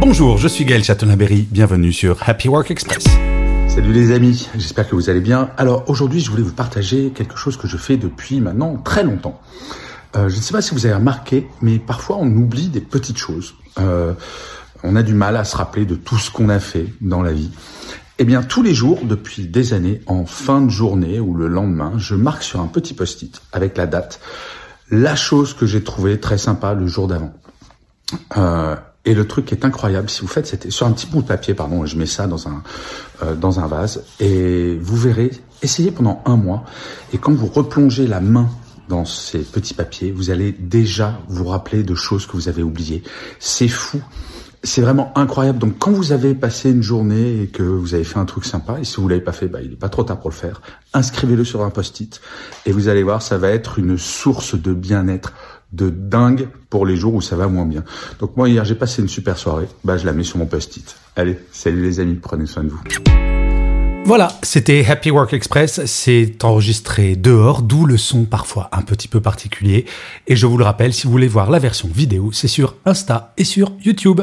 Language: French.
Bonjour, je suis Gaël Chatonaberry, bienvenue sur Happy Work Express. Salut les amis, j'espère que vous allez bien. Alors aujourd'hui, je voulais vous partager quelque chose que je fais depuis maintenant très longtemps. Euh, je ne sais pas si vous avez remarqué, mais parfois on oublie des petites choses. Euh, on a du mal à se rappeler de tout ce qu'on a fait dans la vie. Eh bien, tous les jours, depuis des années, en fin de journée ou le lendemain, je marque sur un petit post-it avec la date la chose que j'ai trouvée très sympa le jour d'avant. Euh, et le truc qui est incroyable, si vous faites, c'était sur un petit bout de papier, pardon, je mets ça dans un euh, dans un vase, et vous verrez, essayez pendant un mois, et quand vous replongez la main dans ces petits papiers, vous allez déjà vous rappeler de choses que vous avez oubliées. C'est fou. C'est vraiment incroyable. Donc, quand vous avez passé une journée et que vous avez fait un truc sympa, et si vous l'avez pas fait, bah, il n'est pas trop tard pour le faire, inscrivez-le sur un post-it et vous allez voir, ça va être une source de bien-être de dingue pour les jours où ça va moins bien. Donc moi hier j'ai passé une super soirée, bah je la mets sur mon post-it. Allez, salut les amis, prenez soin de vous. Voilà, c'était Happy Work Express, c'est enregistré dehors, d'où le son parfois un petit peu particulier. Et je vous le rappelle, si vous voulez voir la version vidéo, c'est sur Insta et sur YouTube.